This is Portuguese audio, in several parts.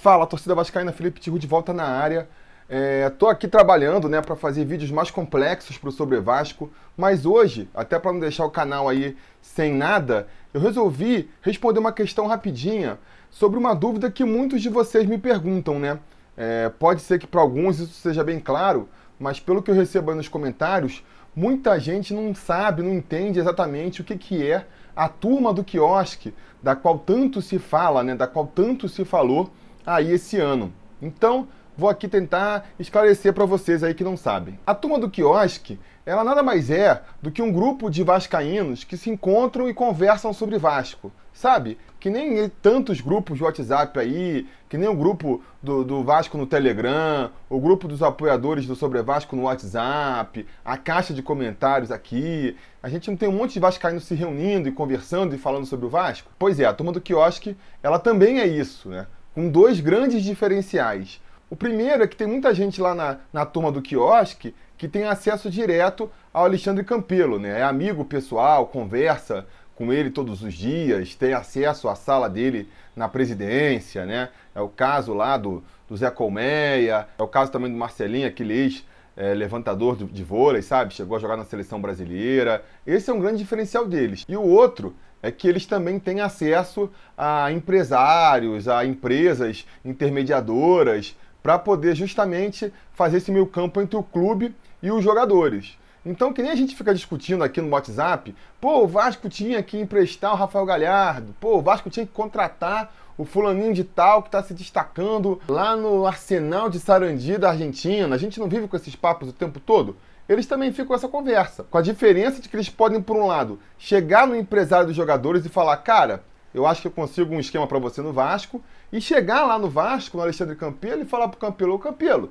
Fala, torcida vascaína, Felipe Tiru de volta na área. Estou é, aqui trabalhando né, para fazer vídeos mais complexos para o Sobre Vasco, mas hoje, até para não deixar o canal aí sem nada, eu resolvi responder uma questão rapidinha sobre uma dúvida que muitos de vocês me perguntam, né? É, pode ser que para alguns isso seja bem claro, mas pelo que eu recebo aí nos comentários, muita gente não sabe, não entende exatamente o que, que é a turma do quiosque, da qual tanto se fala, né, da qual tanto se falou aí esse ano. Então, vou aqui tentar esclarecer para vocês aí que não sabem. A turma do quiosque, ela nada mais é do que um grupo de vascaínos que se encontram e conversam sobre Vasco. Sabe? Que nem tantos grupos de WhatsApp aí, que nem o grupo do, do Vasco no Telegram, o grupo dos apoiadores do Sobre Vasco no WhatsApp, a caixa de comentários aqui. A gente não tem um monte de vascaínos se reunindo e conversando e falando sobre o Vasco? Pois é, a turma do quiosque, ela também é isso, né? Com dois grandes diferenciais. O primeiro é que tem muita gente lá na, na turma do quiosque que tem acesso direto ao Alexandre Campelo, né? É amigo pessoal, conversa com ele todos os dias, tem acesso à sala dele na presidência, né? É o caso lá do, do Zé Colmeia, é o caso também do Marcelinho, aquele ex é, levantador de, de vôlei, sabe? Chegou a jogar na seleção brasileira. Esse é um grande diferencial deles. E o outro é que eles também têm acesso a empresários, a empresas intermediadoras, para poder justamente fazer esse meio campo entre o clube e os jogadores. Então, que nem a gente fica discutindo aqui no WhatsApp, pô, o Vasco tinha que emprestar o Rafael Galhardo, pô, o Vasco tinha que contratar o fulaninho de tal que está se destacando lá no Arsenal de Sarandi da Argentina. A gente não vive com esses papos o tempo todo? Eles também ficam essa conversa. Com a diferença de que eles podem, por um lado, chegar no empresário dos jogadores e falar, cara, eu acho que eu consigo um esquema para você no Vasco, e chegar lá no Vasco, no Alexandre Campelo, e falar pro Campelo, ô Campelo,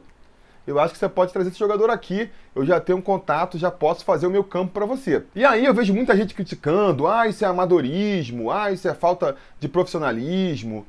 eu acho que você pode trazer esse jogador aqui, eu já tenho um contato, já posso fazer o meu campo para você. E aí eu vejo muita gente criticando, ah, isso é amadorismo, ah, isso é falta de profissionalismo.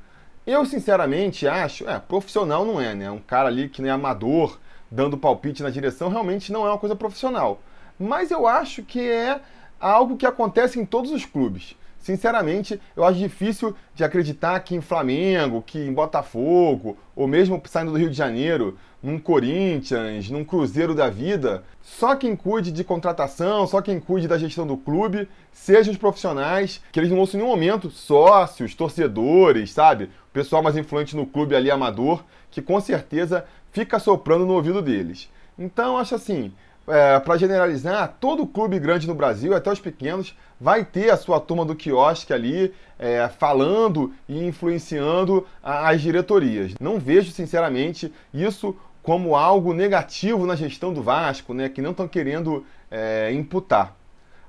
Eu, sinceramente, acho, é, profissional não é, né? Um cara ali que nem amador, dando palpite na direção, realmente não é uma coisa profissional. Mas eu acho que é algo que acontece em todos os clubes. Sinceramente, eu acho difícil de acreditar que em Flamengo, que em Botafogo, ou mesmo saindo do Rio de Janeiro, num Corinthians, num Cruzeiro da vida, só quem cuide de contratação, só quem cuide da gestão do clube, sejam os profissionais, que eles não ouçam em nenhum momento sócios, torcedores, sabe? O pessoal mais influente no clube ali, amador, que com certeza fica soprando no ouvido deles. Então, acho assim, é, para generalizar, todo clube grande no Brasil, até os pequenos, vai ter a sua turma do quiosque ali é, falando e influenciando as diretorias. Não vejo, sinceramente, isso como algo negativo na gestão do Vasco, né, que não estão querendo é, imputar.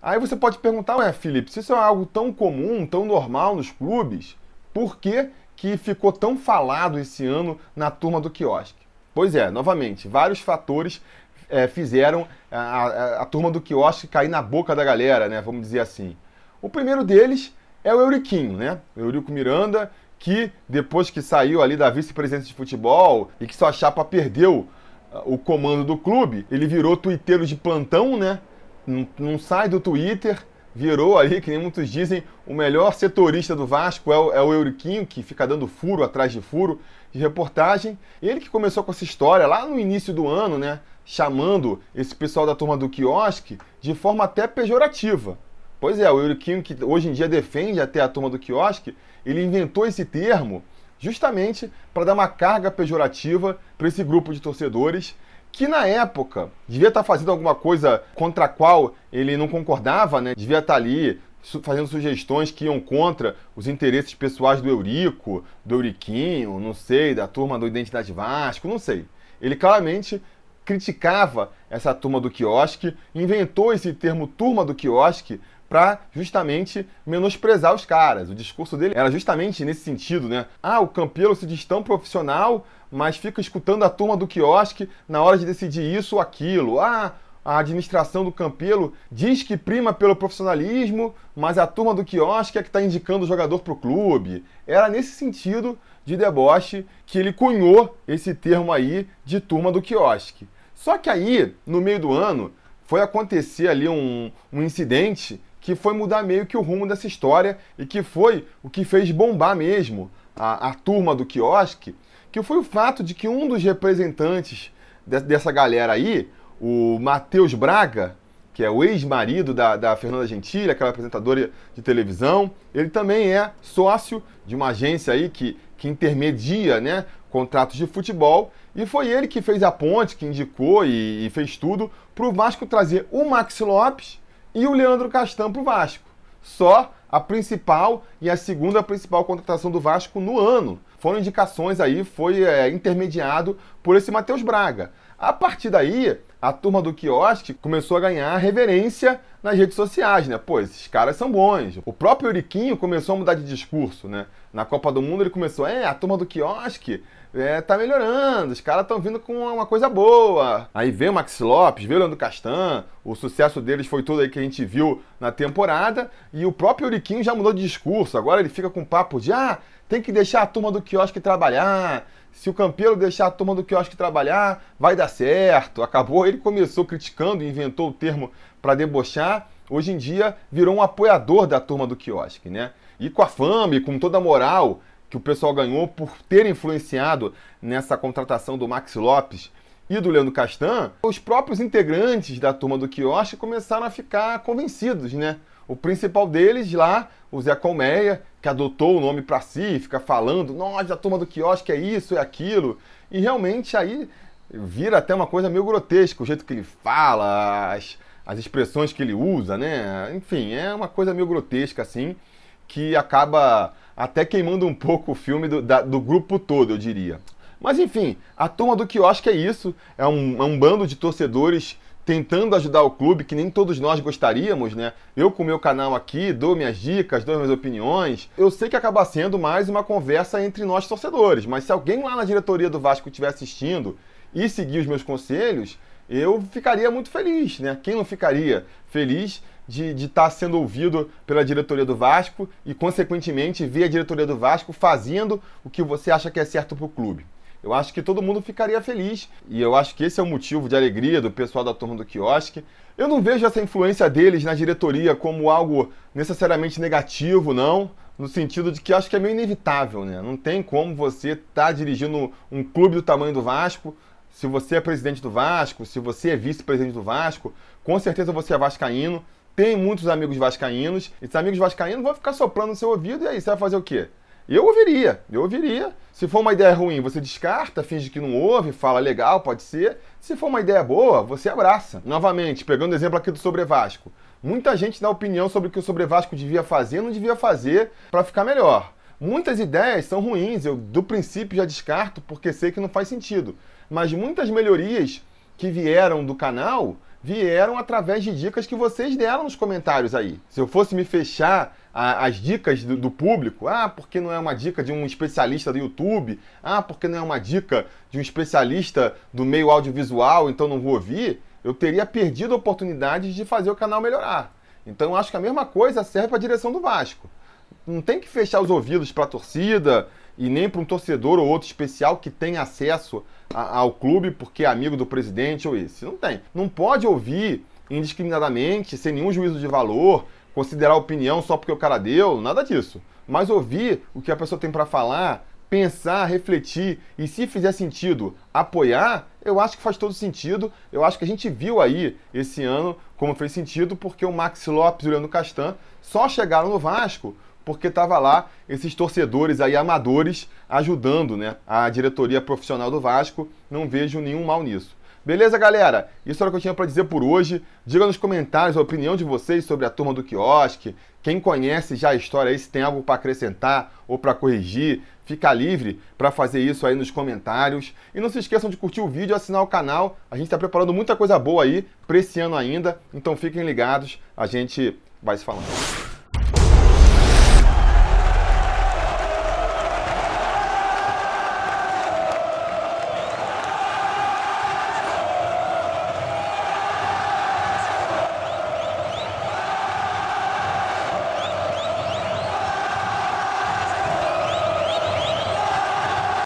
Aí você pode perguntar, ué, Felipe, se isso é algo tão comum, tão normal nos clubes, por que, que ficou tão falado esse ano na turma do quiosque? Pois é, novamente, vários fatores é, fizeram a, a, a, turma do quiosque cair na boca da galera, né? Vamos dizer assim. O primeiro deles é o Euriquinho, né? Eurico Miranda, que depois que saiu ali da vice-presidência de futebol e que sua chapa perdeu uh, o comando do clube, ele virou tuiteiro de plantão, né? Não, não sai do Twitter, virou ali, que nem muitos dizem, o melhor setorista do Vasco é o, é o Euriquinho, que fica dando furo atrás de furo de reportagem. Ele que começou com essa história lá no início do ano, né? chamando esse pessoal da turma do quiosque de forma até pejorativa. Pois é, o Euriquinho, que hoje em dia defende até a turma do quiosque, ele inventou esse termo justamente para dar uma carga pejorativa para esse grupo de torcedores que na época devia estar tá fazendo alguma coisa contra a qual ele não concordava, né? Devia estar tá ali fazendo sugestões que iam contra os interesses pessoais do Eurico, do Euriquinho, não sei, da turma do Identidade Vasco, não sei. Ele claramente criticava essa turma do quiosque, inventou esse termo turma do quiosque para justamente menosprezar os caras. O discurso dele era justamente nesse sentido, né? Ah, o Campelo se diz tão profissional, mas fica escutando a turma do quiosque na hora de decidir isso ou aquilo. Ah, a administração do Campelo diz que prima pelo profissionalismo, mas a turma do quiosque é que está indicando o jogador para o clube. Era nesse sentido de deboche que ele cunhou esse termo aí de turma do quiosque. Só que aí, no meio do ano, foi acontecer ali um, um incidente que foi mudar meio que o rumo dessa história e que foi o que fez bombar mesmo a, a turma do quiosque, que foi o fato de que um dos representantes de, dessa galera aí, o Matheus Braga, que é o ex-marido da, da Fernanda Gentili, aquela apresentadora de televisão, ele também é sócio de uma agência aí que, que intermedia né, contratos de futebol, e foi ele que fez a ponte, que indicou e, e fez tudo para o Vasco trazer o Maxi Lopes e o Leandro Castan para o Vasco. Só a principal e a segunda principal contratação do Vasco no ano. Foram indicações aí, foi é, intermediado por esse Matheus Braga. A partir daí, a turma do quiosque começou a ganhar reverência nas redes sociais, né? Pô, esses caras são bons. O próprio Euriquinho começou a mudar de discurso, né? Na Copa do Mundo ele começou, é, a turma do quiosque é, tá melhorando, os caras estão vindo com uma coisa boa. Aí veio o Maxi Lopes, veio o Leandro Castan, o sucesso deles foi tudo aí que a gente viu na temporada, e o próprio Euriquinho já mudou de discurso, agora ele fica com papo de, ah, tem que deixar a turma do quiosque trabalhar, se o Campelo deixar a turma do quiosque trabalhar, vai dar certo. Acabou, ele começou criticando inventou o termo para debochar, hoje em dia virou um apoiador da turma do quiosque, né? E com a fama e com toda a moral que o pessoal ganhou por ter influenciado nessa contratação do Max Lopes e do Leandro Castan, os próprios integrantes da turma do quiosque começaram a ficar convencidos, né? O principal deles lá, o Zé Colmeia, que adotou o nome para si, fica falando, nós, a turma do quiosque é isso, é aquilo. E realmente aí vira até uma coisa meio grotesca, o jeito que ele fala, as, as expressões que ele usa, né? Enfim, é uma coisa meio grotesca assim, que acaba até queimando um pouco o filme do, da, do grupo todo, eu diria. Mas enfim, a turma do quiosque é isso, é um, é um bando de torcedores tentando ajudar o clube, que nem todos nós gostaríamos, né? Eu com o meu canal aqui, dou minhas dicas, dou minhas opiniões. Eu sei que acaba sendo mais uma conversa entre nós torcedores, mas se alguém lá na diretoria do Vasco estiver assistindo e seguir os meus conselhos, eu ficaria muito feliz, né? Quem não ficaria feliz de estar tá sendo ouvido pela diretoria do Vasco e, consequentemente, ver a diretoria do Vasco fazendo o que você acha que é certo para o clube? Eu acho que todo mundo ficaria feliz e eu acho que esse é o motivo de alegria do pessoal da turma do quiosque. Eu não vejo essa influência deles na diretoria como algo necessariamente negativo, não, no sentido de que acho que é meio inevitável, né? Não tem como você estar tá dirigindo um clube do tamanho do Vasco, se você é presidente do Vasco, se você é vice-presidente do Vasco, com certeza você é vascaíno, tem muitos amigos vascaínos, esses amigos vascaínos vão ficar soprando no seu ouvido e aí você vai fazer o quê? Eu ouviria, eu ouviria. Se for uma ideia ruim, você descarta, finge que não ouve, fala legal, pode ser. Se for uma ideia boa, você abraça. Novamente, pegando o exemplo aqui do Sobre Vasco. Muita gente dá opinião sobre o que o Sobre Vasco devia fazer não devia fazer para ficar melhor. Muitas ideias são ruins, eu do princípio já descarto porque sei que não faz sentido. Mas muitas melhorias que vieram do canal vieram através de dicas que vocês deram nos comentários aí. Se eu fosse me fechar a, as dicas do, do, público, ah, porque não é uma dica de um especialista do YouTube, ah, porque não é uma dica de um especialista do meio audiovisual, então não vou ouvir, eu teria perdido a oportunidade de fazer o canal melhorar. Então eu acho que a mesma coisa serve para a direção do Vasco. Não tem que fechar os ouvidos para a torcida e nem para um torcedor ou outro especial que tem acesso a, ao clube porque é amigo do presidente ou esse. Não tem. Não pode ouvir indiscriminadamente, sem nenhum juízo de valor, considerar opinião só porque o cara deu, nada disso. Mas ouvir o que a pessoa tem para falar, pensar, refletir e se fizer sentido, apoiar, eu acho que faz todo sentido. Eu acho que a gente viu aí esse ano como fez sentido porque o Max Lopes e o Leandro Castan só chegaram no Vasco porque estava lá esses torcedores aí amadores ajudando né, a diretoria profissional do Vasco. Não vejo nenhum mal nisso. Beleza, galera? Isso era o que eu tinha para dizer por hoje. Diga nos comentários a opinião de vocês sobre a turma do quiosque. Quem conhece já a história aí, se tem algo para acrescentar ou para corrigir, fica livre para fazer isso aí nos comentários. E não se esqueçam de curtir o vídeo e assinar o canal. A gente está preparando muita coisa boa aí para esse ano ainda. Então fiquem ligados, a gente vai se falando.